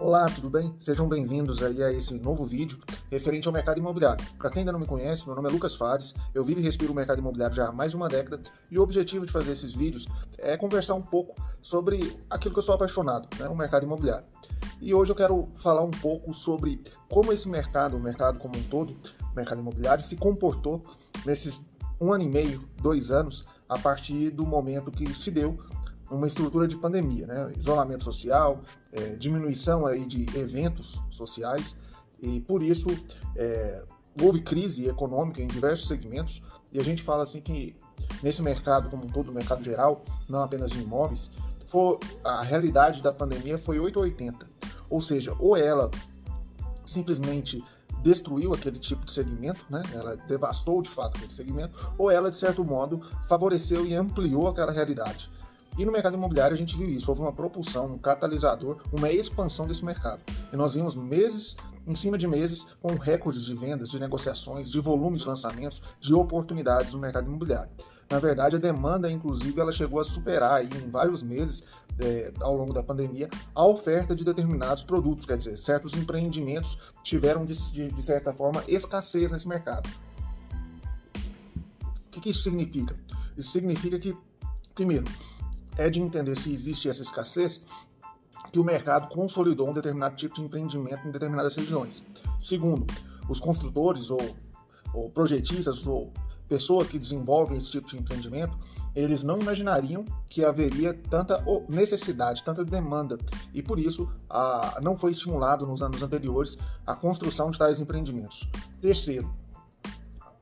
Olá, tudo bem? Sejam bem-vindos aí a esse novo vídeo referente ao mercado imobiliário. Para quem ainda não me conhece, meu nome é Lucas Fares, eu vivo e respiro o mercado imobiliário já há mais de uma década e o objetivo de fazer esses vídeos é conversar um pouco sobre aquilo que eu sou apaixonado, né, o mercado imobiliário. E hoje eu quero falar um pouco sobre como esse mercado, o mercado como um todo, o mercado imobiliário, se comportou nesses um ano e meio, dois anos, a partir do momento que se deu uma estrutura de pandemia, né? isolamento social, é, diminuição aí de eventos sociais e por isso é, houve crise econômica em diversos segmentos e a gente fala assim que nesse mercado como um todo, mercado geral, não apenas de imóveis, for, a realidade da pandemia foi 880, ou seja, ou ela simplesmente destruiu aquele tipo de segmento, né? ela devastou de fato aquele segmento, ou ela, de certo modo, favoreceu e ampliou aquela realidade. E no mercado imobiliário a gente viu isso, houve uma propulsão, um catalisador, uma expansão desse mercado. E nós vimos meses em cima de meses com recordes de vendas, de negociações, de volume de lançamentos, de oportunidades no mercado imobiliário. Na verdade, a demanda, inclusive, ela chegou a superar aí, em vários meses é, ao longo da pandemia a oferta de determinados produtos, quer dizer, certos empreendimentos tiveram, de, de, certa forma, escassez nesse mercado. O que, que isso significa? Isso significa que, primeiro, é de entender se existe essa escassez que o mercado consolidou um determinado tipo de empreendimento em determinadas regiões. Segundo, os construtores ou, ou projetistas ou pessoas que desenvolvem esse tipo de empreendimento, eles não imaginariam que haveria tanta necessidade, tanta demanda, e por isso a, não foi estimulado nos anos anteriores a construção de tais empreendimentos. Terceiro,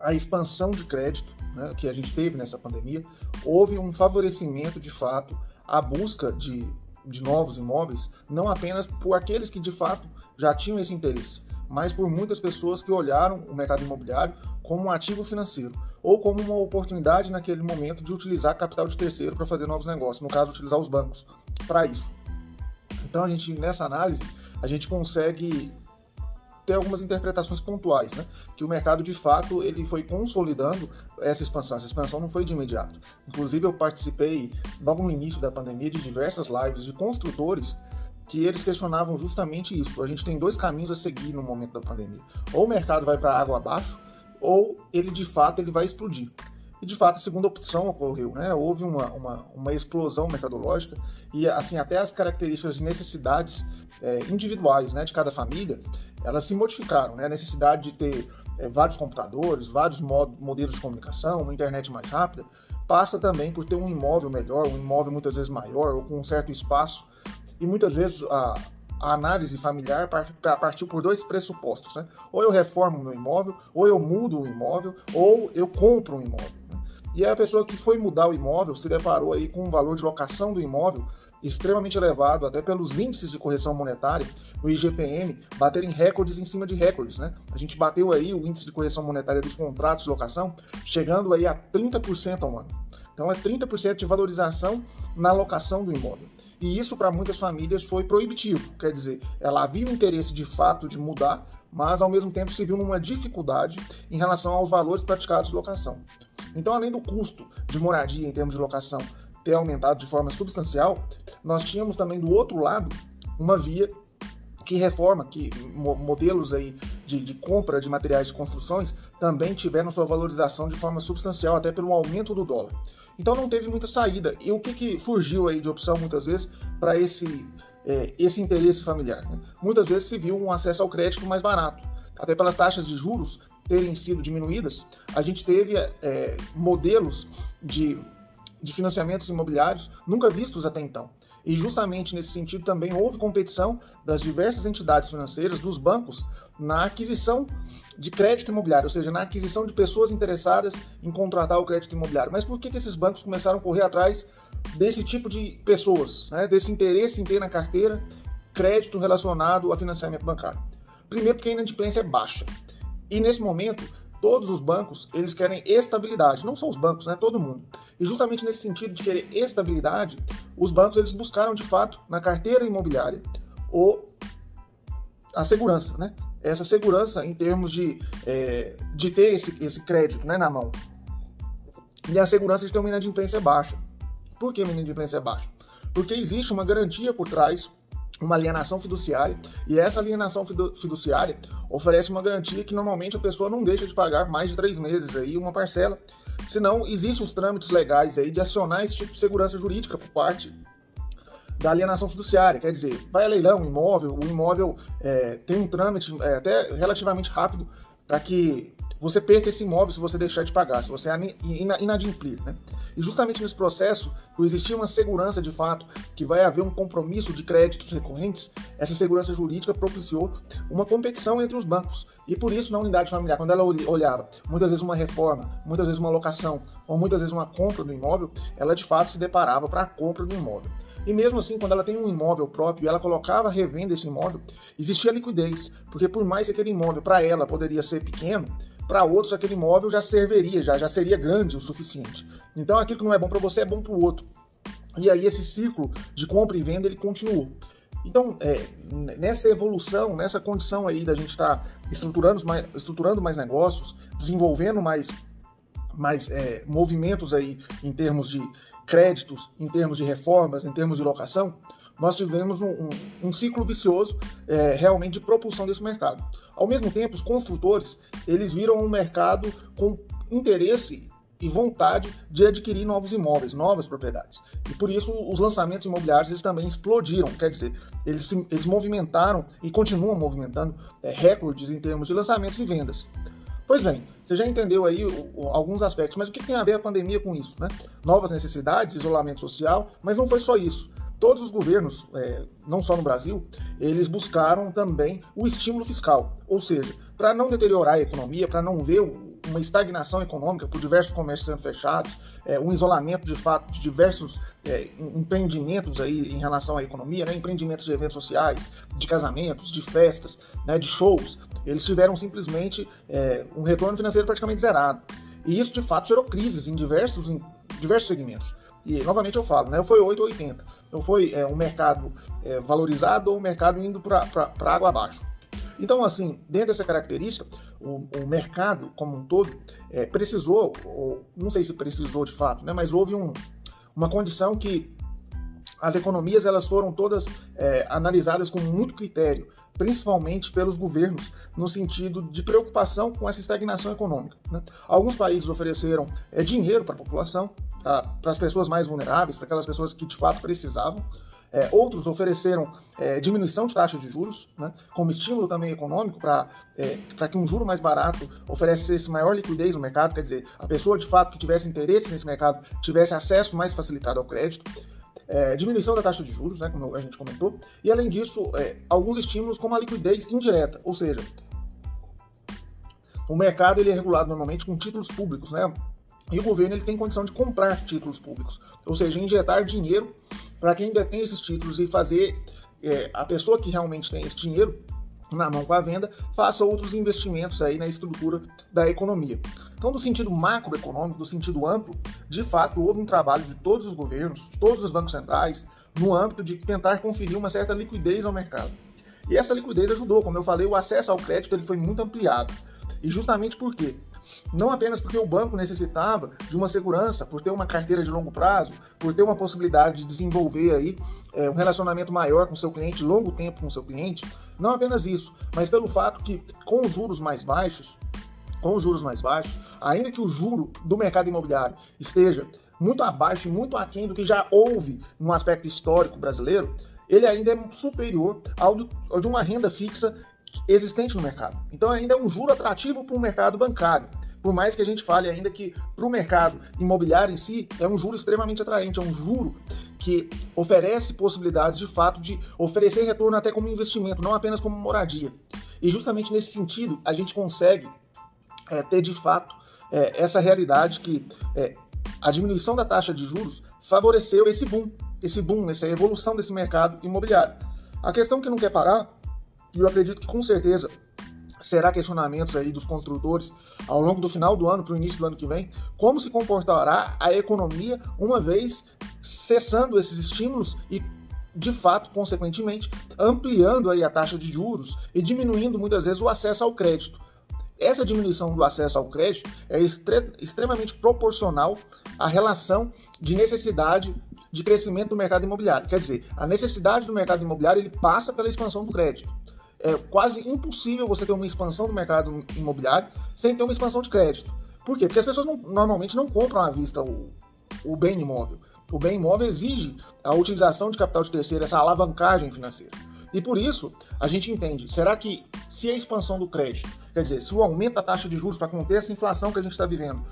a expansão de crédito né, que a gente teve nessa pandemia, houve um favorecimento de fato à busca de, de novos imóveis, não apenas por aqueles que de fato já tinham esse interesse, mas por muitas pessoas que olharam o mercado imobiliário como um ativo financeiro ou como uma oportunidade naquele momento de utilizar capital de terceiro para fazer novos negócios, no caso, utilizar os bancos para isso. Então, a gente, nessa análise, a gente consegue ter algumas interpretações pontuais, né? Que o mercado de fato ele foi consolidando essa expansão. Essa expansão não foi de imediato. Inclusive eu participei logo no início da pandemia de diversas lives de construtores que eles questionavam justamente isso. A gente tem dois caminhos a seguir no momento da pandemia. Ou o mercado vai para água abaixo, ou ele de fato ele vai explodir. E de fato a segunda opção ocorreu, né? Houve uma, uma, uma explosão mercadológica e assim até as características de necessidades é, individuais, né, de cada família, elas se modificaram, né? A necessidade de ter é, vários computadores, vários modelos de comunicação, uma internet mais rápida, passa também por ter um imóvel melhor, um imóvel muitas vezes maior ou com um certo espaço. E muitas vezes a, a análise familiar partiu por dois pressupostos, né? Ou eu reformo meu imóvel, ou eu mudo o imóvel, ou eu compro um imóvel. Né? E a pessoa que foi mudar o imóvel se deparou aí com um valor de locação do imóvel extremamente elevado, até pelos índices de correção monetária, no IGPM, baterem recordes em cima de recordes, né? A gente bateu aí o índice de correção monetária dos contratos de locação, chegando aí a 30% ao ano. Então é 30% de valorização na locação do imóvel. E isso para muitas famílias foi proibitivo, quer dizer, ela havia o interesse de fato de mudar, mas ao mesmo tempo se viu numa dificuldade em relação aos valores praticados de locação. Então, além do custo de moradia em termos de locação ter aumentado de forma substancial, nós tínhamos também do outro lado uma via que reforma, que modelos aí de, de, compra de materiais de construções também tiveram sua valorização de forma substancial, até pelo aumento do dólar. Então não teve muita saída. E o que, que surgiu aí de opção muitas vezes para esse, é, esse interesse familiar? Né? Muitas vezes se viu um acesso ao crédito mais barato. Até pelas taxas de juros terem sido diminuídas, a gente teve é, modelos de de financiamentos imobiliários nunca vistos até então. E justamente nesse sentido também houve competição das diversas entidades financeiras, dos bancos, na aquisição de crédito imobiliário, ou seja, na aquisição de pessoas interessadas em contratar o crédito imobiliário. Mas por que, que esses bancos começaram a correr atrás desse tipo de pessoas, né? desse interesse em ter na carteira crédito relacionado a financiamento bancário? Primeiro, porque a inadimplência é baixa. E nesse momento, todos os bancos eles querem estabilidade, não só os bancos, né? Todo mundo. E justamente nesse sentido de querer estabilidade, os bancos eles buscaram de fato na carteira imobiliária o, a segurança, né? Essa segurança em termos de, é, de ter esse, esse crédito né, na mão. E a segurança de ter uma inadimplência baixa. Por que uma inadimplência baixa? Porque existe uma garantia por trás uma alienação fiduciária, e essa alienação fiduciária oferece uma garantia que normalmente a pessoa não deixa de pagar mais de três meses aí uma parcela, senão existem os trâmites legais aí de acionar esse tipo de segurança jurídica por parte da alienação fiduciária, quer dizer, vai a leilão, imóvel, o imóvel é, tem um trâmite é, até relativamente rápido para que você perca esse imóvel se você deixar de pagar, se você inadimplir. Né? E justamente nesse processo, por existir uma segurança de fato, que vai haver um compromisso de créditos recorrentes, essa segurança jurídica propiciou uma competição entre os bancos. E por isso, na unidade familiar, quando ela olhava muitas vezes uma reforma, muitas vezes uma locação, ou muitas vezes uma compra do imóvel, ela de fato se deparava para a compra do imóvel. E mesmo assim, quando ela tem um imóvel próprio e ela colocava a revenda esse imóvel, existia liquidez, porque por mais que aquele imóvel para ela poderia ser pequeno, para outros aquele imóvel já serviria, já, já seria grande o suficiente. Então aquilo que não é bom para você é bom para o outro. E aí esse ciclo de compra e venda ele continuou. Então, é, nessa evolução, nessa condição aí da gente estar tá estruturando, mais, estruturando mais negócios, desenvolvendo mais, mais é, movimentos aí em termos de créditos, em termos de reformas, em termos de locação, nós tivemos um, um, um ciclo vicioso é, realmente de propulsão desse mercado. Ao mesmo tempo, os construtores eles viram um mercado com interesse e vontade de adquirir novos imóveis, novas propriedades. E por isso os lançamentos imobiliários eles também explodiram, quer dizer, eles, se, eles movimentaram e continuam movimentando é, recordes em termos de lançamentos e vendas. Pois bem, você já entendeu aí alguns aspectos, mas o que tem a ver a pandemia com isso? Né? Novas necessidades, isolamento social, mas não foi só isso todos os governos, é, não só no Brasil, eles buscaram também o estímulo fiscal, ou seja, para não deteriorar a economia, para não ver uma estagnação econômica por diversos comércios sendo fechados, é, um isolamento de fato de diversos é, empreendimentos aí em relação à economia, né, empreendimentos de eventos sociais, de casamentos, de festas, né, de shows, eles tiveram simplesmente é, um retorno financeiro praticamente zerado. E isso de fato gerou crises em diversos, em diversos segmentos. E novamente eu falo, né, foi 8 ou 80 não foi é, um mercado é, valorizado ou um mercado indo para água abaixo. Então, assim, dentro dessa característica, o, o mercado como um todo é, precisou, ou, não sei se precisou de fato, né, mas houve um, uma condição que as economias elas foram todas é, analisadas com muito critério, principalmente pelos governos, no sentido de preocupação com essa estagnação econômica. Né? Alguns países ofereceram é, dinheiro para a população, para as pessoas mais vulneráveis, para aquelas pessoas que de fato precisavam. É, outros ofereceram é, diminuição de taxa de juros, né, como estímulo também econômico para é, que um juro mais barato oferecesse maior liquidez no mercado, quer dizer, a pessoa de fato que tivesse interesse nesse mercado tivesse acesso mais facilitado ao crédito. É, diminuição da taxa de juros, né, como a gente comentou, e além disso, é, alguns estímulos como a liquidez indireta, ou seja, o mercado ele é regulado normalmente com títulos públicos, né, e o governo ele tem condição de comprar títulos públicos, ou seja, injetar dinheiro para quem detém esses títulos e fazer é, a pessoa que realmente tem esse dinheiro na mão com a venda faça outros investimentos aí na estrutura da economia. Então, do sentido macroeconômico, do sentido amplo, de fato houve um trabalho de todos os governos, todos os bancos centrais, no âmbito de tentar conferir uma certa liquidez ao mercado. E essa liquidez ajudou, como eu falei, o acesso ao crédito ele foi muito ampliado. E justamente por quê? Não apenas porque o banco necessitava de uma segurança, por ter uma carteira de longo prazo, por ter uma possibilidade de desenvolver aí é, um relacionamento maior com seu cliente, longo tempo com seu cliente. Não apenas isso, mas pelo fato que com os juros mais baixos, com os juros mais baixos, ainda que o juro do mercado imobiliário esteja muito abaixo e muito aquém do que já houve no aspecto histórico brasileiro, ele ainda é superior ao, de uma renda fixa existente no mercado. Então ainda é um juro atrativo para o mercado bancário. Por mais que a gente fale ainda que para o mercado imobiliário em si é um juro extremamente atraente, é um juro que oferece possibilidades de fato de oferecer retorno até como investimento, não apenas como moradia. E justamente nesse sentido a gente consegue é, ter de fato é, essa realidade que é, a diminuição da taxa de juros favoreceu esse boom, esse boom, essa evolução desse mercado imobiliário. A questão que não quer parar e eu acredito que com certeza será questionamentos aí dos construtores ao longo do final do ano para o início do ano que vem, como se comportará a economia uma vez cessando esses estímulos e de fato, consequentemente, ampliando aí a taxa de juros e diminuindo muitas vezes o acesso ao crédito. Essa diminuição do acesso ao crédito é extre extremamente proporcional à relação de necessidade de crescimento do mercado imobiliário. Quer dizer, a necessidade do mercado imobiliário ele passa pela expansão do crédito. É quase impossível você ter uma expansão do mercado imobiliário sem ter uma expansão de crédito. Por quê? Porque as pessoas não, normalmente não compram à vista o, o bem imóvel. O bem imóvel exige a utilização de capital de terceiro, essa alavancagem financeira. E por isso, a gente entende, será que se a expansão do crédito, quer dizer, se o aumento da taxa de juros para conter essa inflação que a gente está vivendo,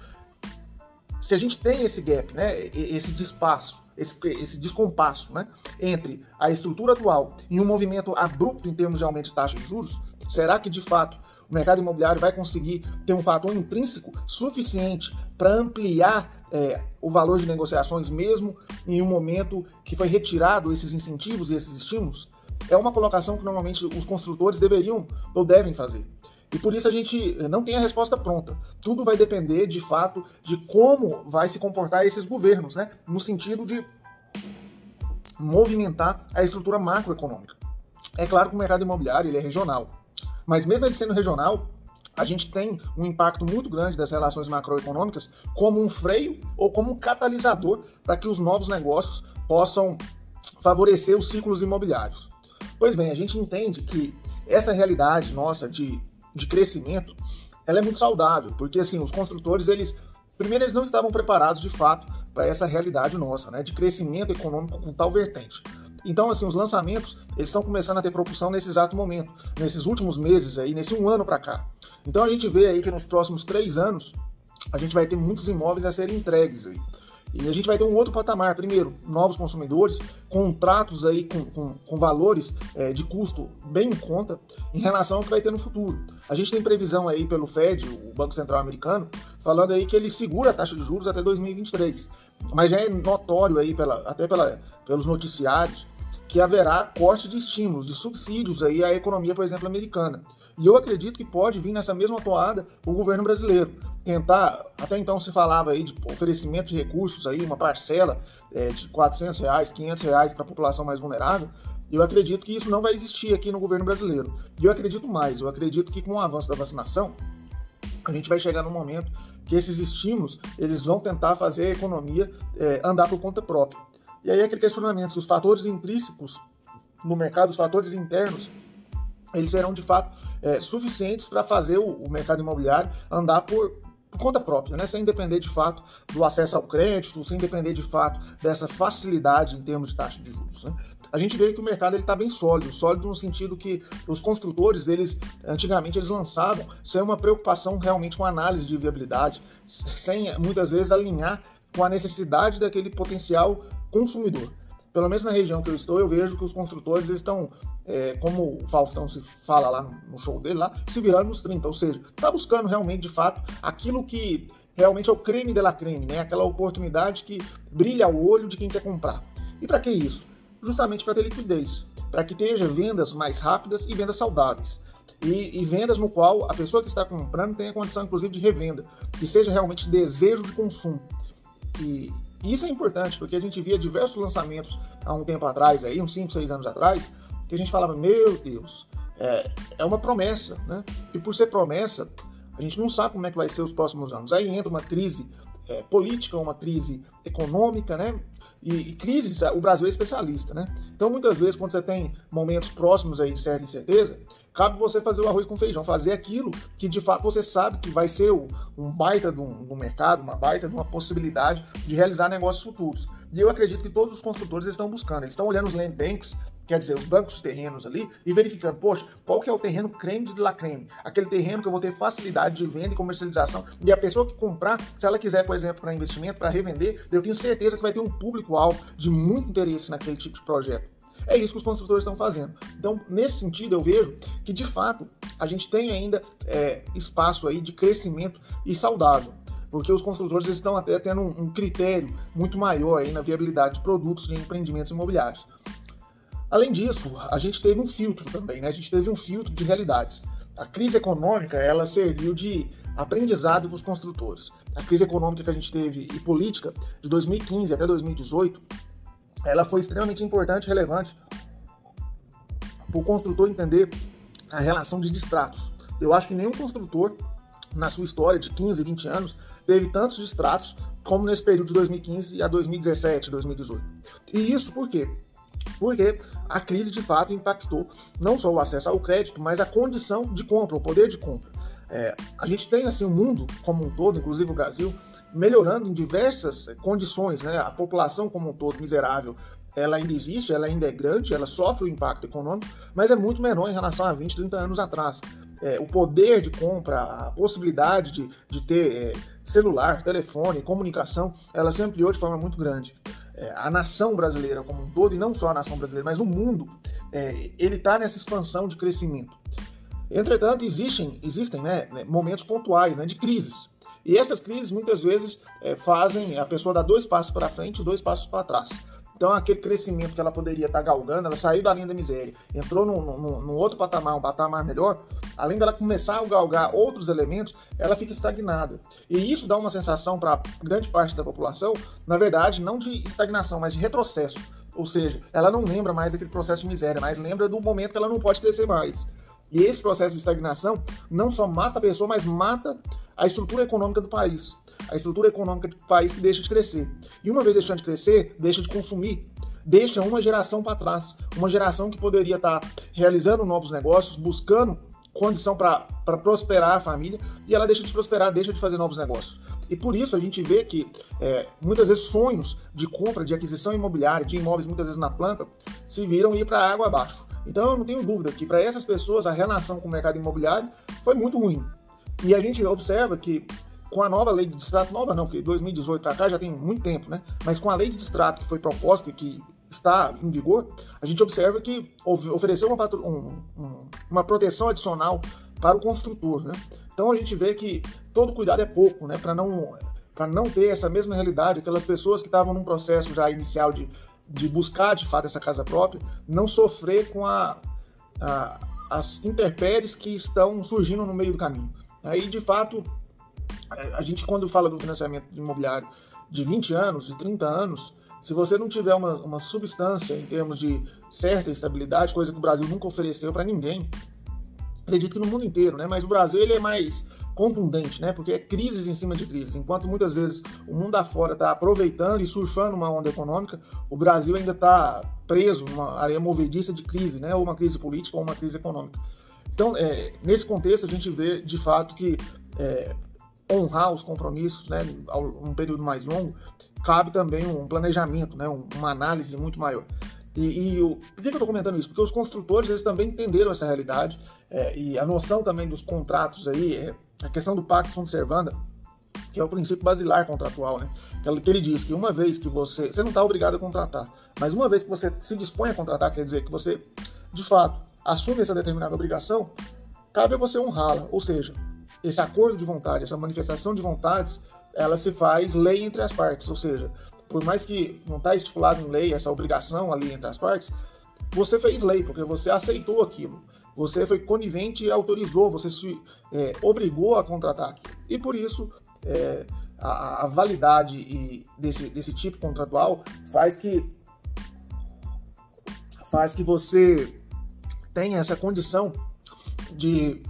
se a gente tem esse gap, né, esse despaço, esse, esse descompasso né, entre a estrutura atual e um movimento abrupto em termos de aumento de taxa de juros, será que de fato o mercado imobiliário vai conseguir ter um fator intrínseco suficiente para ampliar é, o valor de negociações, mesmo em um momento que foi retirado esses incentivos e esses estímulos? É uma colocação que normalmente os construtores deveriam ou devem fazer. E por isso a gente não tem a resposta pronta. Tudo vai depender, de fato, de como vai se comportar esses governos, né? No sentido de movimentar a estrutura macroeconômica. É claro que o mercado imobiliário ele é regional, mas mesmo ele sendo regional, a gente tem um impacto muito grande das relações macroeconômicas como um freio ou como um catalisador para que os novos negócios possam favorecer os ciclos imobiliários. Pois bem, a gente entende que essa realidade nossa de, de crescimento, ela é muito saudável, porque assim, os construtores, eles primeiro eles não estavam preparados de fato para essa realidade nossa, né, de crescimento econômico com tal vertente. Então, assim, os lançamentos, eles estão começando a ter propulsão nesse exato momento, nesses últimos meses aí, nesse um ano para cá. Então a gente vê aí que nos próximos três anos, a gente vai ter muitos imóveis a serem entregues aí. E a gente vai ter um outro patamar. Primeiro, novos consumidores, contratos aí com, com, com valores é, de custo bem em conta em relação ao que vai ter no futuro. A gente tem previsão aí pelo Fed, o Banco Central Americano, falando aí que ele segura a taxa de juros até 2023. Mas já é notório aí, pela, até pela, pelos noticiários, que haverá corte de estímulos, de subsídios aí à economia, por exemplo, americana. E eu acredito que pode vir nessa mesma toada o governo brasileiro. Tentar, até então se falava aí de oferecimento de recursos, aí, uma parcela é, de 400 reais, 500 reais para a população mais vulnerável. Eu acredito que isso não vai existir aqui no governo brasileiro. E eu acredito mais, eu acredito que com o avanço da vacinação, a gente vai chegar num momento que esses estímulos eles vão tentar fazer a economia é, andar por conta própria. E aí aquele questionamento, se os fatores intrínsecos no mercado, os fatores internos, eles serão de fato é, suficientes para fazer o, o, mercado imobiliário andar por, por, conta própria, né? sem depender de fato do acesso ao crédito, sem depender de fato dessa facilidade em termos de taxa de juros. Né? A gente vê que o mercado está bem sólido, sólido no sentido que os construtores, eles antigamente eles lançavam sem uma preocupação realmente com análise de viabilidade, sem muitas vezes alinhar com a necessidade daquele potencial consumidor. Pelo menos na região que eu estou, eu vejo que os construtores estão, é, como o Faustão se fala lá no show dele, lá, se virando nos 30. Ou seja, está buscando realmente, de fato, aquilo que realmente é o creme de la creme, né? aquela oportunidade que brilha ao olho de quem quer comprar. E para que isso? Justamente para ter liquidez, para que tenha vendas mais rápidas e vendas saudáveis. E, e, vendas no qual a pessoa que está comprando tenha condição, inclusive, de revenda, que seja realmente desejo de consumo. E, e isso é importante, porque a gente via diversos lançamentos há um tempo atrás, aí, uns 5, 6 anos atrás, que a gente falava, meu Deus, é, é uma promessa, né? E por ser promessa, a gente não sabe como é que vai ser os próximos anos. Aí entra uma crise é, política, uma crise econômica, né? E, e crises, o Brasil é especialista, né? Então, muitas vezes, quando você tem momentos próximos aí de certa incerteza, cabe você fazer o arroz com feijão, fazer aquilo que de fato você sabe que vai ser um baita do, do mercado, uma baita de uma possibilidade de realizar negócios futuros. E eu acredito que todos os construtores estão buscando, eles estão olhando os land banks, quer dizer, os bancos de terrenos ali, e verificando, poxa, qual que é o terreno creme de la creme? Aquele terreno que eu vou ter facilidade de venda e comercialização, e a pessoa que comprar, se ela quiser, por exemplo, para investimento, para revender, eu tenho certeza que vai ter um público-alvo de muito interesse naquele tipo de projeto. É isso que os construtores estão fazendo. Então, nesse sentido, eu vejo que, de fato, a gente tem ainda é, espaço aí de crescimento e saudável porque os construtores estão até tendo um, um, critério muito maior aí na viabilidade de produtos de empreendimentos imobiliários. Além disso, a gente teve um filtro também, né? A gente teve um filtro de realidades. A crise econômica, ela serviu de aprendizado para os construtores. A crise econômica que a gente teve e política de 2015 até 2018 ela foi extremamente importante e relevante para o construtor entender a relação de distratos. Eu acho que nenhum construtor, na sua história de 15, 20 anos, teve tantos distratos como nesse período de 2015 a 2017, 2018. E isso por quê? Porque a crise de fato impactou não só o acesso ao crédito, mas a condição de compra, o poder de compra. É, a gente tem assim o mundo como um todo, inclusive o Brasil, melhorando em diversas condições, né? A população como um todo miserável, ela ainda existe, ela ainda é grande, ela sofre o impacto econômico, mas é muito menor em relação a 20, 30 anos atrás. É, o poder de compra, a possibilidade de, de ter é, celular, telefone, comunicação, ela se ampliou de forma muito grande. É, a nação brasileira como um todo, e não só a nação brasileira, mas o mundo, é, ele está nessa expansão de crescimento. Entretanto, existem, existem né, né, momentos pontuais né, de crises. E essas crises muitas vezes é, fazem a pessoa dar dois passos para frente e dois passos para trás. Então, aquele crescimento que ela poderia estar tá galgando, ela saiu da linha da miséria, entrou num, outro patamar, um patamar melhor, além dela começar a galgar outros elementos, ela fica estagnada. E isso dá uma sensação para grande parte da população, na verdade, não de estagnação, mas de retrocesso. Ou seja, ela não lembra mais daquele processo de miséria, mas lembra do momento que ela não pode crescer mais. E esse processo de estagnação não só mata a pessoa, mas mata a estrutura econômica do país. A estrutura econômica do país que deixa de crescer. E uma vez deixando de crescer, deixa de consumir. Deixa uma geração para trás. Uma geração que poderia estar tá realizando novos negócios, buscando condição para prosperar a família, e ela deixa de prosperar, deixa de fazer novos negócios. E por isso a gente vê que é, muitas vezes sonhos de compra, de aquisição imobiliária, de imóveis muitas vezes na planta, se viram ir para água abaixo. Então eu não tenho dúvida que para essas pessoas a relação com o mercado imobiliário foi muito ruim. E a gente observa que com a nova lei de distrato, nova não, porque 2018 para cá já tem muito tempo, né? Mas com a lei de distrato que foi proposta e que está em vigor, a gente observa que ofereceu uma, um, um, uma proteção adicional para o construtor, né? Então a gente vê que todo cuidado é pouco, né? Para não para não ter essa mesma realidade, aquelas pessoas que estavam num processo já inicial de, de buscar de fato essa casa própria, não sofrer com a, a as intempéries que estão surgindo no meio do caminho. Aí, de fato, a gente quando fala do financiamento imobiliário de 20 anos, de 30 anos, se você não tiver uma, uma substância em termos de certa estabilidade, coisa que o Brasil nunca ofereceu para ninguém, acredito que no mundo inteiro, né? Mas o Brasil ele é mais contundente, né? Porque é crises em cima de crises. Enquanto muitas vezes o mundo afora está aproveitando e surfando uma onda econômica, o Brasil ainda está preso numa areia movediça de crise, né? Ou uma crise política ou uma crise econômica. Então, é, nesse contexto, a gente vê de fato que é, honrar os compromissos, né, um período mais longo, cabe também um planejamento, né, uma análise muito maior. E, e o, por que, eu estou comentando isso? Porque os construtores eles também entenderam essa realidade é, e a noção também dos contratos aí, é, a questão do pacto sunt servanda, que é o princípio basilar contratual, né? Que ele diz que uma vez que você. Você não está obrigado a contratar, mas uma vez que você se dispõe a contratar, quer dizer que você, de fato, assume essa determinada obrigação, cabe a você honrá-la. Ou seja, esse acordo de vontade, essa manifestação de vontades, ela se faz lei entre as partes, ou seja, por mais que não está estipulado em lei essa obrigação ali entre as partes, você fez lei, porque você aceitou aquilo. Você foi conivente e autorizou, você se é, obrigou a contratar aquilo. E por isso, é, a, a, validade desse, desse tipo contratual faz que faz que você tenha essa condição de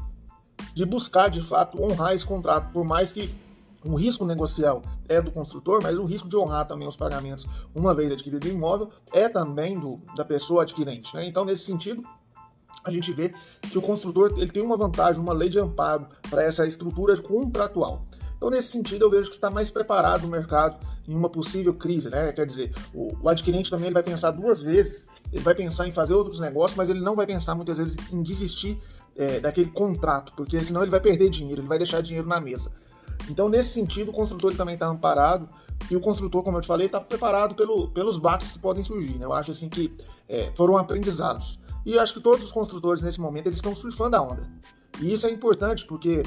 de buscar de fato honrar esse contrato, por mais que o risco negocial é do construtor, mas o risco de honrar também os pagamentos uma vez adquirido o imóvel é também do, da pessoa adquirente. Né? Então, nesse sentido, a gente vê que o construtor ele tem uma vantagem, uma lei de amparo para essa estrutura contratual. Então, nesse sentido, eu vejo que está mais preparado o mercado em uma possível crise. Né? Quer dizer, o, o adquirente também ele vai pensar duas vezes, ele vai pensar em fazer outros negócios, mas ele não vai pensar muitas vezes em desistir é, daquele contrato, porque senão ele vai perder dinheiro, ele vai deixar dinheiro na mesa. Então, nesse sentido, o construtor também está amparado e o construtor, como eu te falei, está preparado pelo, pelos baques que podem surgir. Né? Eu acho assim que é, foram aprendizados. E eu acho que todos os construtores nesse momento eles estão surfando a onda. E isso é importante porque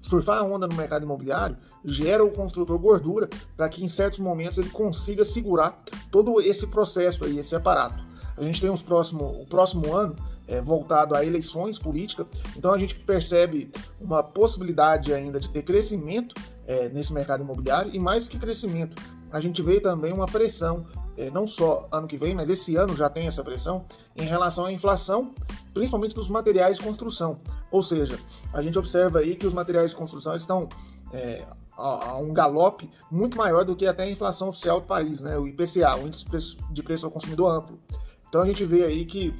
surfar a onda no mercado imobiliário gera o construtor gordura para que em certos momentos ele consiga segurar todo esse processo aí, esse aparato. A gente tem os próximo, o próximo ano é, voltado a eleições políticas. Então a gente percebe uma possibilidade ainda de ter crescimento é, nesse mercado imobiliário e mais do que crescimento, a gente vê também uma pressão, não só ano que vem, mas esse ano já tem essa pressão em relação à inflação, principalmente dos materiais de construção. Ou seja, a gente observa aí que os materiais de construção estão é, a, um galope muito maior do que até a inflação oficial do país, né? o IPCA, o Índice de Preço, de Preço ao Consumidor Amplo. Então a gente vê aí que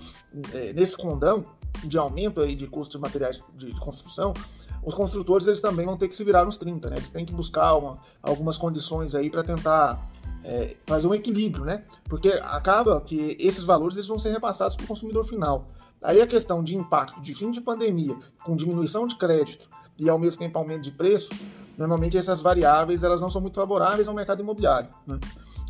é, nesse condão de aumento aí de custos de materiais de, de, construção, os construtores eles também vão ter que se virar nos 30, né? Eles têm que buscar uma, algumas condições aí para tentar é, fazer um equilíbrio, né? Porque acaba que esses valores eles vão ser repassados para o consumidor final. Aí a questão de impacto de fim de pandemia, com diminuição de crédito e ao mesmo tempo aumento de preço, normalmente essas variáveis elas não são muito favoráveis ao mercado imobiliário. Né?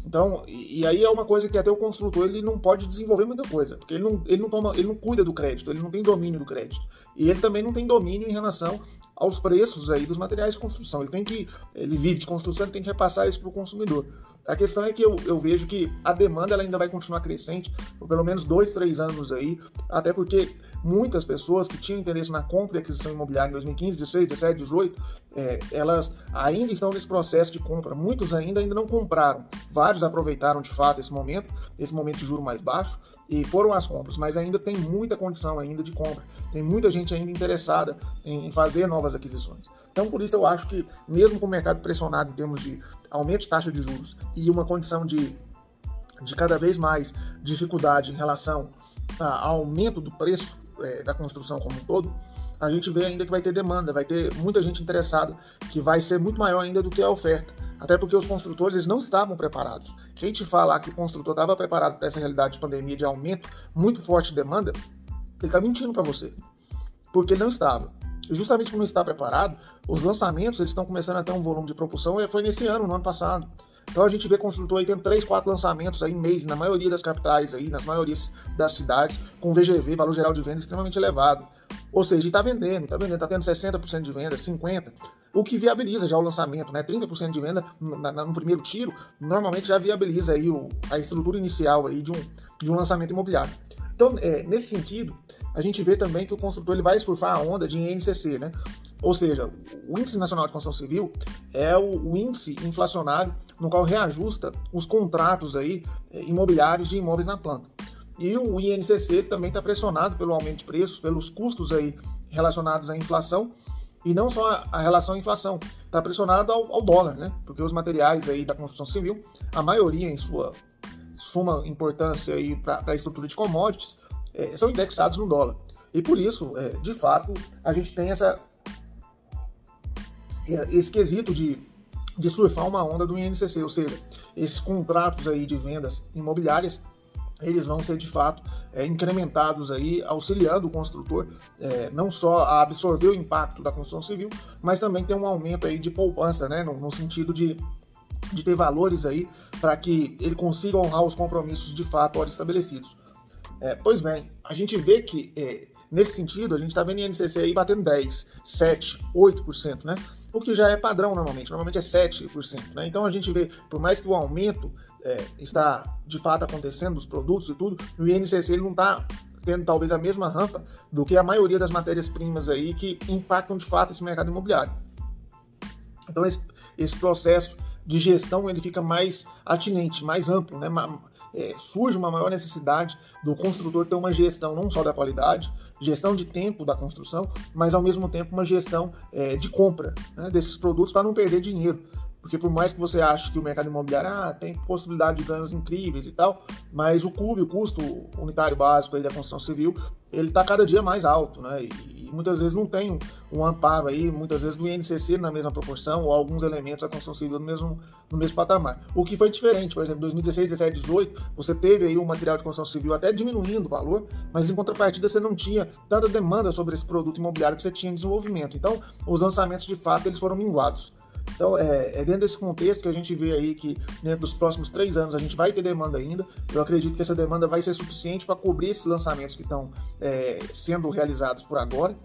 Então, e, e, aí é uma coisa que até o construtor ele não pode desenvolver muita coisa, porque ele não, ele não toma, ele não cuida do crédito, ele não tem domínio do crédito. E ele também não tem domínio em relação aos preços aí dos materiais de construção. Ele tem que, ele vive de construção, ele tem que repassar isso para o consumidor. A questão é que eu, eu vejo que a demanda ela ainda vai continuar crescente por pelo menos dois, três anos aí, até porque muitas pessoas que tinham interesse na compra e aquisição imobiliária em 2015, 16, 17, 18, é, elas ainda estão nesse processo de compra. Muitos ainda ainda não compraram. Vários aproveitaram de fato esse momento, esse momento de juro mais baixo, e foram às compras, mas ainda tem muita condição ainda de compra. Tem muita gente ainda interessada em fazer novas aquisições. Então, por isso eu acho que, mesmo com o mercado pressionado em termos de aumento de taxa de juros e uma condição de, de cada vez mais dificuldade em relação ao aumento do preço é, da construção como um todo, a gente vê ainda que vai ter demanda, vai ter muita gente interessada, que vai ser muito maior ainda do que a oferta. Até porque os construtores eles não estavam preparados. Quem te falar que o construtor estava preparado para essa realidade de pandemia, de aumento muito forte de demanda, ele está mentindo para você. Porque não estava. Justamente por não estar preparado, os lançamentos eles estão começando a ter um volume de propulsão, e foi nesse ano, no ano passado. Então a gente vê construtor aí tendo 3, 4 lançamentos aí mês, na maioria das capitais aí, nas maiorias das cidades, com VGV, valor geral de venda extremamente elevado. Ou seja, está vendendo, está vendendo, está tendo 60% de venda, 50%, o que viabiliza já o lançamento, né? 30% de venda no primeiro tiro, normalmente já viabiliza aí o, a estrutura inicial aí de um, de um lançamento imobiliário. Então, é, nesse sentido, a gente vê também que o construtor ele vai surfar a onda de INCC, né? Ou seja, o Índice Nacional de Construção Civil é o, o índice inflacionário no qual reajusta os contratos aí eh, imobiliários de imóveis na planta. E o INCC também está pressionado pelo aumento de preços, pelos custos aí relacionados à inflação e não só a relação à inflação, está pressionado ao, ao, dólar, né? Porque os materiais aí da construção civil, a maioria em sua suma importância para a estrutura de commodities, é, são indexados no dólar. E por isso, é, de fato, a gente tem essa esse quesito de, de surfar uma onda do INCC, ou seja, esses contratos aí de vendas imobiliárias, eles vão ser de fato é, incrementados aí, auxiliando o construtor é, não só a absorver o impacto da construção civil, mas também ter um aumento aí de poupança, né, no, no sentido de, de ter valores aí para que ele consiga honrar os compromissos de fato estabelecidos. É, pois bem, a gente vê que é, nesse sentido a gente está vendo INCC aí batendo 10, 7, 8%, né? o que já é padrão normalmente, normalmente é 7%. Né? Então a gente vê, por mais que o aumento é, está de fato acontecendo dos produtos e tudo, o INCC ele não está tendo talvez a mesma rampa do que a maioria das matérias-primas aí que impactam de fato esse mercado imobiliário. Então esse, esse processo de gestão ele fica mais atinente, mais amplo, né? É, surge uma maior necessidade do construtor ter uma gestão não só da qualidade, gestão de tempo da construção, mas ao mesmo tempo uma gestão é, de compra né, desses produtos para não perder dinheiro. Porque por mais que você ache que o mercado imobiliário ah, tem possibilidade de ganhos incríveis e tal, mas o cubo, o custo unitário básico aí da construção civil, ele está cada dia mais alto, né? E, e, muitas vezes não tem um amparo aí, muitas vezes do INCC na mesma proporção ou alguns elementos da construção civil no mesmo, no mesmo patamar. O que foi diferente, por exemplo, 2016, 17, 18, você teve aí o material de construção civil até diminuindo o valor, mas em contrapartida você não tinha tanta demanda sobre esse produto imobiliário que você tinha em desenvolvimento. Então, os lançamentos de fato eles foram minguados. Então, é, é, dentro desse contexto que a gente vê aí que dentro dos próximos três anos a gente vai ter demanda ainda. Eu acredito que essa demanda vai ser suficiente para cobrir esses lançamentos que estão é, sendo realizados por agora.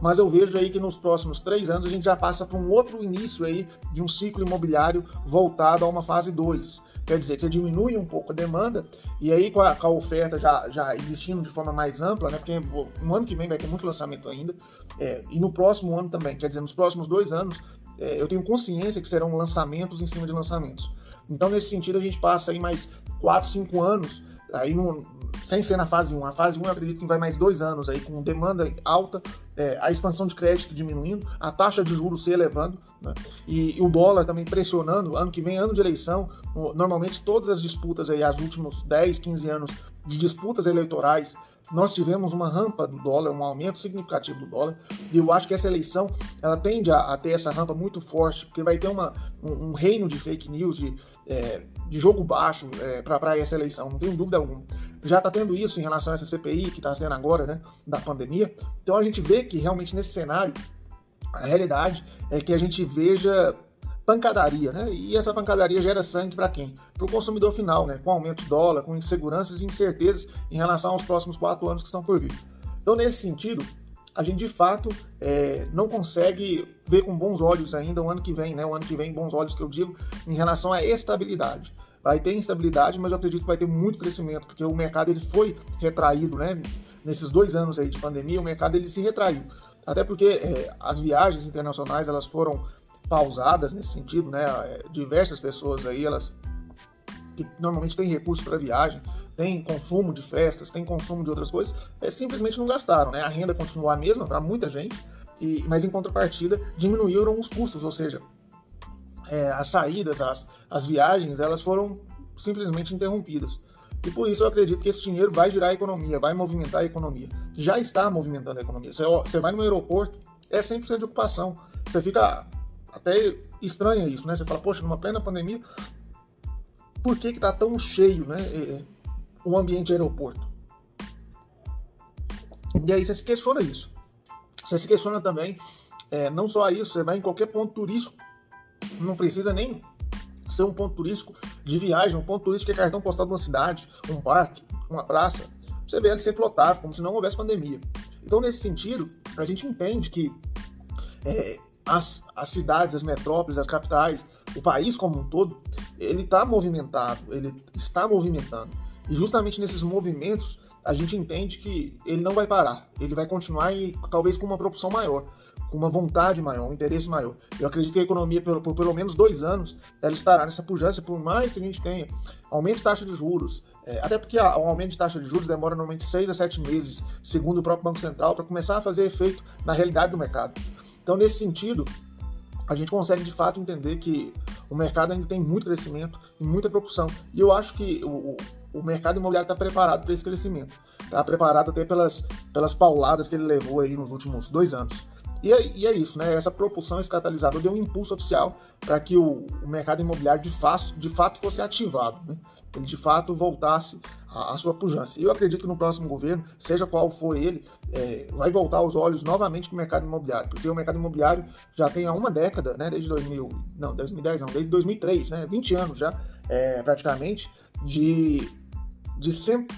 Mas eu vejo aí que nos próximos três anos a gente já passa para um outro início aí de um ciclo imobiliário voltado a uma fase 2. Quer dizer, que você diminui um pouco a demanda e aí com a, com a, oferta já, já existindo de forma mais ampla, né? Porque no ano que vem vai ter muito lançamento ainda, é, e no próximo ano também, quer dizer, nos próximos dois anos é, eu tenho consciência que serão lançamentos em cima de lançamentos. Então, nesse sentido, a gente passa aí mais 4, 5 anos, aí no, sem ser na fase 1. A fase 1 eu acredito que vai mais dois anos aí, com demanda alta, é, a expansão de crédito diminuindo, a taxa de juros se elevando, né? e, e, o dólar também pressionando. Ano que vem, ano de eleição, normalmente todas as disputas aí, os últimos 10, 15 anos de disputas eleitorais, nós tivemos uma rampa do dólar, um aumento significativo do dólar, e eu acho que essa eleição ela tende a, a ter essa rampa muito forte, porque vai ter uma, um, um reino de fake news, de, é, de jogo baixo é, para essa eleição, não tenho dúvida alguma. Já está tendo isso em relação a essa CPI que está sendo agora, né, da pandemia. Então a gente vê que realmente nesse cenário, a realidade é que a gente veja pancadaria, né? E essa pancadaria gera sangue para quem? Para o consumidor final, né? Com aumento de dólar, com inseguranças e incertezas em relação aos próximos quatro anos que estão por vir. Então, nesse sentido, a gente de fato é, não consegue ver com bons olhos ainda o ano que vem, né? O ano que vem, bons olhos que eu digo, em relação à estabilidade. Vai ter instabilidade, mas eu acredito que vai ter muito crescimento, porque o mercado ele foi retraído, né? Nesses dois anos aí de pandemia, o mercado ele se retraiu. Até porque é, as viagens internacionais elas foram pausadas nesse sentido, né? É, diversas pessoas aí, elas que normalmente têm recursos para viagem, têm consumo de festas, têm consumo de outras coisas, é, simplesmente não gastaram, né? A renda continua a mesma para muita gente, e, mas em contrapartida diminuíram os custos, ou seja, é, as saídas, as, as viagens, elas foram simplesmente interrompidas. E por isso eu acredito que esse dinheiro vai girar a economia, vai movimentar a economia. Já está movimentando a economia. Você, vai no aeroporto, é 100% de ocupação. Você fica até estranha isso, né? Você fala, poxa, numa plena pandemia, por que que tá tão cheio, né? Um ambiente de aeroporto. E aí você se questiona isso. Você se questiona também, é, não só isso, você vai em qualquer ponto turístico, não precisa nem ser um ponto turístico de viagem, um ponto turístico que é cartão postal de uma cidade, um parque, uma praça. Você vê ele sempre lotado, como se não houvesse pandemia. Então, nesse sentido, a gente entende que é, as, as cidades, as metrópoles, as capitais, o país como um todo, ele está movimentado, ele está movimentando. E justamente nesses movimentos, a gente entende que ele não vai parar, ele vai continuar e talvez com uma propulsão maior, com uma vontade maior, um interesse maior. Eu acredito que a economia, por, por pelo menos dois anos, ela estará nessa pujança, por mais que a gente tenha aumento de taxa de juros, é, até porque o aumento de taxa de juros demora normalmente seis a sete meses, segundo o próprio Banco Central, para começar a fazer efeito na realidade do mercado. Então, nesse sentido, a gente consegue de fato entender que o mercado ainda tem muito crescimento e muita propulsão. E eu acho que o, o mercado imobiliário está preparado para esse crescimento. Está preparado até pelas, pelas pauladas que ele levou aí nos últimos dois anos. E é, e é isso, né? Essa propulsão, esse catalisador deu um impulso oficial para que o, o, mercado imobiliário de fato, de fato fosse ativado, né? Ele de fato voltasse a, a, sua pujança. E eu acredito que no próximo governo, seja qual for ele, é, vai voltar os olhos novamente para o mercado imobiliário, porque o mercado imobiliário já tem há uma década, né, desde 2000, não, 2010 não, desde 2003, né, 20 anos já, é, praticamente, de de,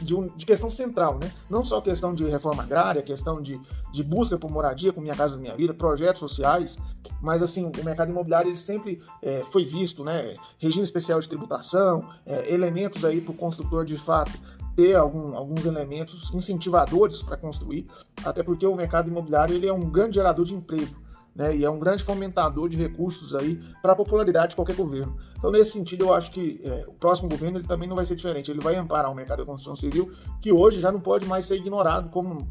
de, um, de, questão central, né? Não só questão de reforma agrária, questão de, de busca por moradia com Minha Casa Minha Vida, projetos sociais, mas assim, o mercado imobiliário ele sempre é, foi visto, né? Regime especial de tributação, é, elementos aí para o construtor de fato ter algum, alguns elementos incentivadores para construir, até porque o mercado imobiliário ele é um grande gerador de emprego né, e é um grande fomentador de recursos aí para a popularidade de qualquer governo. Então, nesse sentido, eu acho que é, o próximo governo ele também não vai ser diferente. Ele vai amparar o mercado da construção civil, que hoje já não pode mais ser ignorado como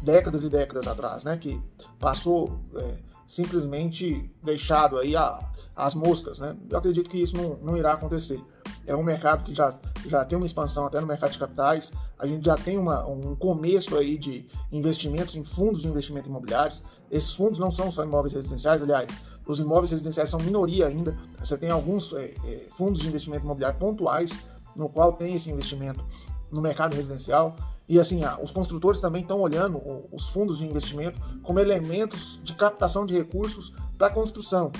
décadas e décadas atrás, né, que passou é, simplesmente deixado aí a, as moscas. Né? Eu acredito que isso não, não irá acontecer. É um mercado que já, já tem uma expansão até no mercado de capitais, a gente já tem uma, um começo aí de investimentos em fundos de investimento imobiliários. Esses fundos não são só imóveis residenciais, aliás, os imóveis residenciais são minoria ainda. Você tem alguns é, é, fundos de investimento imobiliário pontuais, no qual tem esse investimento no mercado residencial. E assim, os construtores também estão olhando os fundos de investimento como elementos de captação de recursos para construção.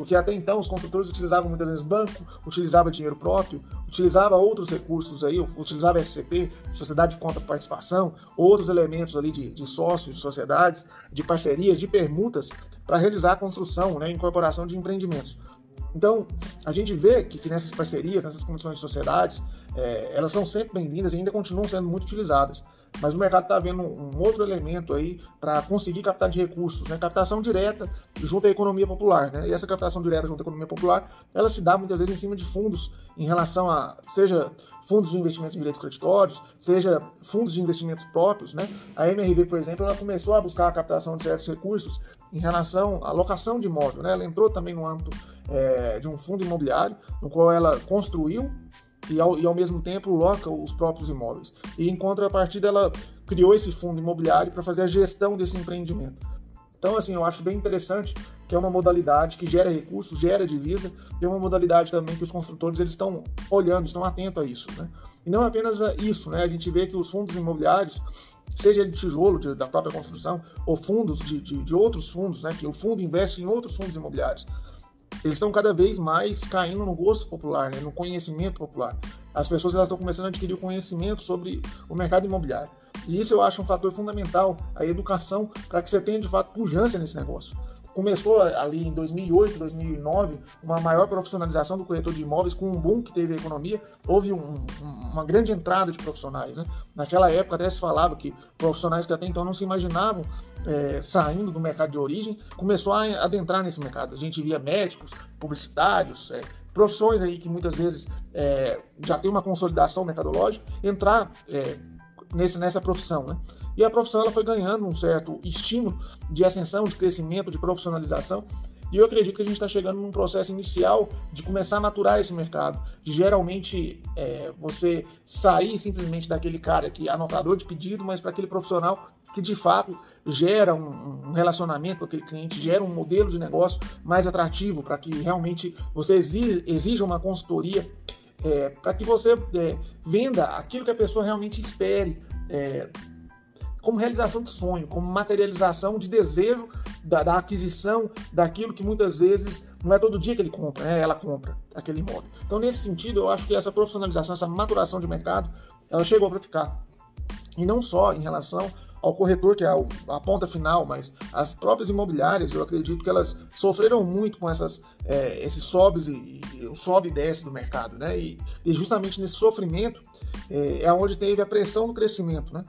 Porque até então os construtores utilizavam muitas vezes banco, utilizava dinheiro próprio, utilizava outros recursos aí, utilizava SCP, Sociedade de Conta Participação, outros elementos ali de, de sócios, de sociedades, de parcerias, de permutas para realizar a construção, né, incorporação de empreendimentos. Então, a gente vê que, que nessas parcerias, nessas condições de sociedades, é, elas são sempre bem-vindas e ainda continuam sendo muito utilizadas. Mas o mercado está vendo um outro elemento aí para conseguir captar de recursos, né? Captação direta junto à economia popular, né? E essa captação direta junto à economia popular, ela se dá muitas vezes em cima de fundos em relação a, seja fundos de investimentos em direitos creditórios, seja fundos de investimentos próprios, né? A MRV, por exemplo, ela começou a buscar a captação de certos recursos em relação à locação de imóvel, né? Ela entrou também no âmbito é, de um fundo imobiliário, no qual ela construiu e ao, e ao mesmo tempo loca os próprios imóveis. E em contrapartida, ela criou esse fundo imobiliário para fazer a gestão desse empreendimento. Então, assim, eu acho bem interessante que é uma modalidade que gera recursos, gera divisa, e é uma modalidade também que os construtores eles estão olhando, estão atentos a isso, né? E não apenas isso, né? A gente vê que os fundos imobiliários, seja de tijolo de, da própria construção, ou fundos de, de, de outros fundos, né? Que o fundo investe em outros fundos imobiliários eles estão cada vez mais caindo no gosto popular, né, no conhecimento popular. As pessoas elas estão começando a adquirir conhecimento sobre o mercado imobiliário. E isso eu acho um fator fundamental, a educação, para que você tenha de fato pujança nesse negócio começou ali em 2008, 2009, uma maior profissionalização do corretor de imóveis com um boom que teve a economia, houve um, uma grande entrada de profissionais. Né? Naquela época até se falava que profissionais que até então não se imaginavam é, saindo do mercado de origem, começou a adentrar nesse mercado. A gente via médicos, publicitários, é, profissões aí que muitas vezes é, já tem uma consolidação mercadológica, entrar é, nesse, nessa profissão. Né? E a profissão ela foi ganhando um certo estímulo de ascensão, de crescimento, de profissionalização. E eu acredito que a gente está chegando num processo inicial de começar a maturar esse mercado. Geralmente é, você sair simplesmente daquele cara que é anotador de pedido, mas para aquele profissional que de fato gera um, um, relacionamento com aquele cliente, gera um modelo de negócio mais atrativo, para que realmente você exija uma consultoria, é, para que você é, venda aquilo que a pessoa realmente espere. É, como realização de sonho, como materialização de desejo da, da, aquisição daquilo que muitas vezes não é todo dia que ele compra, né? ela compra aquele imóvel. Então, nesse sentido, eu acho que essa profissionalização, essa maturação de mercado, ela chegou para ficar. E não só em relação ao corretor, que é a, ponta final, mas as próprias imobiliárias, eu acredito que elas sofreram muito com essas, é, esses sobes e, e o sobe e desce do mercado, né? E, e justamente nesse sofrimento é, é onde teve a pressão do crescimento, né?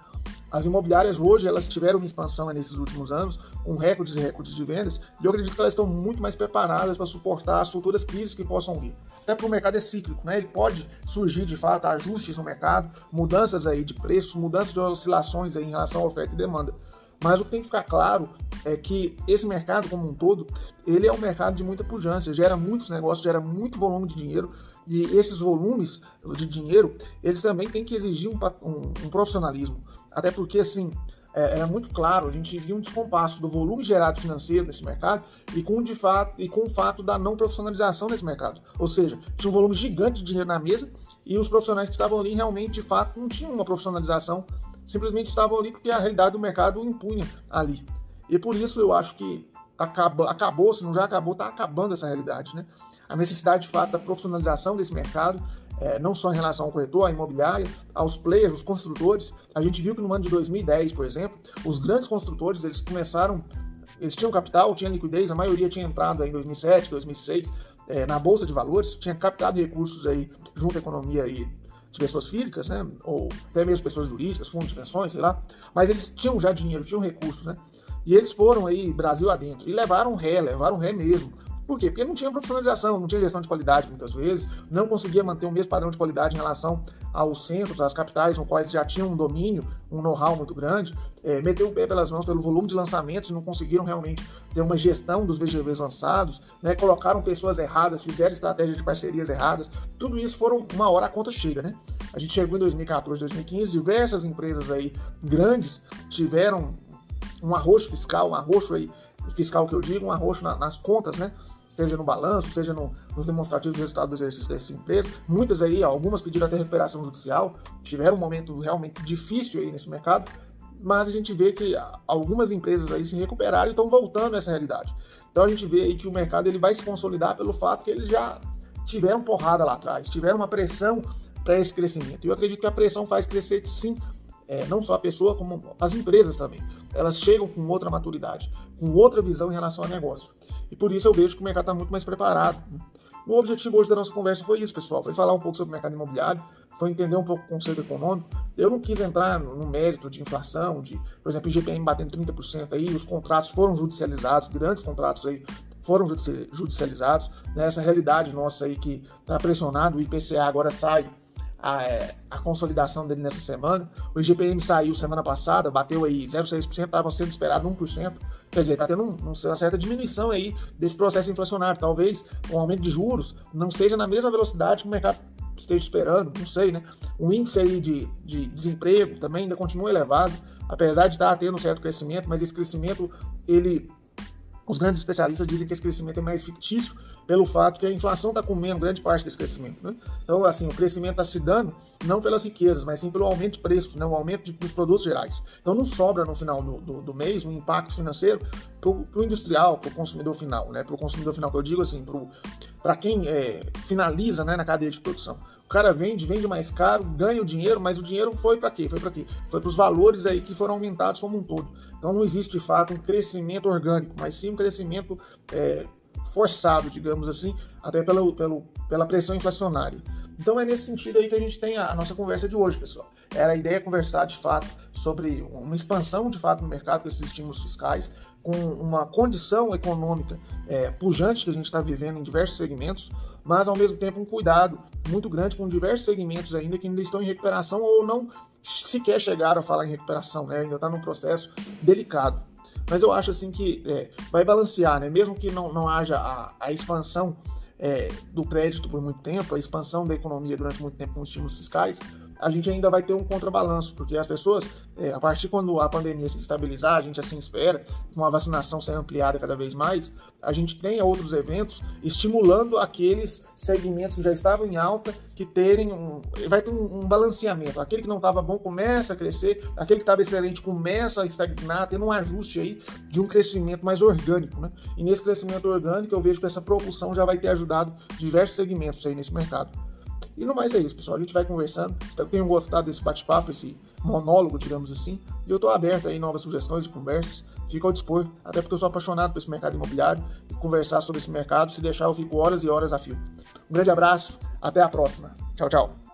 As imobiliárias hoje elas tiveram uma expansão nesses últimos anos, com recordes e recordes de vendas, e eu acredito que elas estão muito mais preparadas para suportar as futuras crises que possam vir. Até porque o mercado é cíclico, né? Ele pode surgir de fato ajustes no mercado, mudanças aí de preços, mudanças de oscilações aí em relação à oferta e demanda. Mas o que tem que ficar claro é que esse mercado como um todo, ele é um mercado de muita pujança, gera muitos negócios, gera muito volume de dinheiro, e esses volumes de dinheiro, eles também têm que exigir um, um, um profissionalismo. Até porque, assim, é, é, muito claro, a gente viu um descompasso do volume gerado financeiro nesse mercado e com, de fato, e com o fato da não profissionalização desse mercado. Ou seja, tinha um volume gigante de dinheiro na mesa e os profissionais que estavam ali realmente, de fato, não tinham uma profissionalização, simplesmente estavam ali porque a realidade do mercado impunha ali. E por isso eu acho que acaba, acabou, se não já acabou, está acabando essa realidade. Né? A necessidade, de fato, da profissionalização desse mercado é, não só em relação ao corretor, à imobiliária, aos players, os construtores. A gente viu que no ano de 2010, por exemplo, os grandes construtores eles começaram, eles tinham capital, tinham liquidez, a maioria tinha entrado em 2007, 2006 é, na bolsa de valores, tinha captado recursos aí junto à economia aí de pessoas físicas, né, ou até mesmo pessoas jurídicas, fundos de pensões, sei lá, mas eles tinham já dinheiro, tinham recursos, né? E eles foram aí Brasil adentro e levaram ré, levaram ré mesmo. Por quê? Porque não tinha profissionalização, não tinha gestão de qualidade muitas vezes, não conseguia manter o mesmo padrão de qualidade em relação aos centros, às capitais, no quais já tinham um domínio, um know-how muito grande, é, meteu o pé pelas mãos pelo volume de lançamentos não conseguiram realmente ter uma gestão dos VGVs lançados, né, colocaram pessoas erradas, fizeram estratégias de parcerias erradas, tudo isso foram uma hora a conta chega, né? A gente chegou em 2014, 2015, diversas empresas aí grandes tiveram um arroxo fiscal, um arroxo aí fiscal que eu digo, um arroxo na, nas contas, né? Seja no balanço, seja no, nos demonstrativos de resultado do exercício dessa empresa. Muitas aí, algumas pediram até recuperação judicial, tiveram um momento realmente difícil aí nesse mercado, mas a gente vê que algumas empresas aí se recuperaram e estão voltando a essa realidade. Então a gente vê aí que o mercado ele vai se consolidar pelo fato que eles já tiveram porrada lá atrás, tiveram uma pressão para esse crescimento. E eu acredito que a pressão faz crescer sim, é, não só a pessoa, como as empresas também. Elas chegam com outra maturidade, com outra visão em relação ao negócio. E por isso eu vejo que o mercado está muito mais preparado. O objetivo hoje da nossa conversa foi isso, pessoal. Foi falar um pouco sobre o mercado imobiliário, foi entender um pouco o conceito econômico. Eu não quis entrar no mérito de inflação, de, por exemplo, IGPM batendo 30% aí, os contratos foram judicializados, grandes contratos aí foram judicializados, né? essa realidade nossa aí que está pressionado, o IPCA agora sai a, é, a, consolidação dele nessa semana. O IGPM saiu semana passada, bateu aí 0,6%, estava sendo esperado 1%. Quer dizer, está tendo um, uma certa diminuição aí desse processo inflacionário. Talvez um aumento de juros não seja na mesma velocidade que o mercado esteja esperando, não sei, né? O índice aí de, de desemprego também ainda continua elevado, apesar de estar tendo um certo crescimento, mas esse crescimento, ele os grandes especialistas dizem que esse crescimento é mais fictício pelo fato que a inflação está comendo grande parte desse crescimento. Né? Então, assim, o crescimento está se dando não pelas riquezas, mas sim pelo aumento de preços, né? o aumento de, dos produtos gerais. Então, não sobra no final do, do, do mês um impacto financeiro para o industrial, para o consumidor final. Né? Para o consumidor final, que eu digo assim, para quem é, finaliza né, na cadeia de produção. O cara vende, vende mais caro, ganha o dinheiro, mas o dinheiro foi para quê? Foi para quê? Foi para os valores aí que foram aumentados como um todo. Então não existe de fato um crescimento orgânico, mas sim um crescimento é, forçado, digamos assim, até pela, pela, pressão inflacionária. Então é nesse sentido aí que a gente tem a, a, nossa conversa de hoje, pessoal. Era a ideia conversar de fato sobre uma expansão de fato no mercado com esses estímulos fiscais, com uma condição econômica é, pujante que a gente está vivendo em diversos segmentos, mas ao mesmo tempo um cuidado muito grande com diversos segmentos ainda que ainda estão em recuperação ou não sequer chegaram a falar em recuperação, né? Ainda está num processo delicado. Mas eu acho assim que é, vai balancear, né? Mesmo que não, não haja a, a expansão é, do crédito por muito tempo, a expansão da economia durante muito tempo com estímulos fiscais, a gente ainda vai ter um contrabalanço, porque as pessoas, é, a partir quando a pandemia se estabilizar, a gente assim espera, com a vacinação ser ampliada cada vez mais, a gente tenha outros eventos estimulando aqueles segmentos que já estavam em alta, que terem um. Vai ter um, um balanceamento. Aquele que não estava bom começa a crescer, aquele que estava excelente começa a estagnar, tendo um ajuste aí de um crescimento mais orgânico. Né? E nesse crescimento orgânico, eu vejo que essa propulsão já vai ter ajudado diversos segmentos aí nesse mercado. E no mais é isso, pessoal. A gente vai conversando. Espero que tenham gostado desse bate-papo, esse monólogo, digamos assim. E eu estou aberto aí novas sugestões de conversas. Fico ao dispor, até porque eu sou apaixonado por esse mercado imobiliário conversar sobre esse mercado, se deixar eu fico horas e horas a fio. Um grande abraço, até a próxima. Tchau, tchau.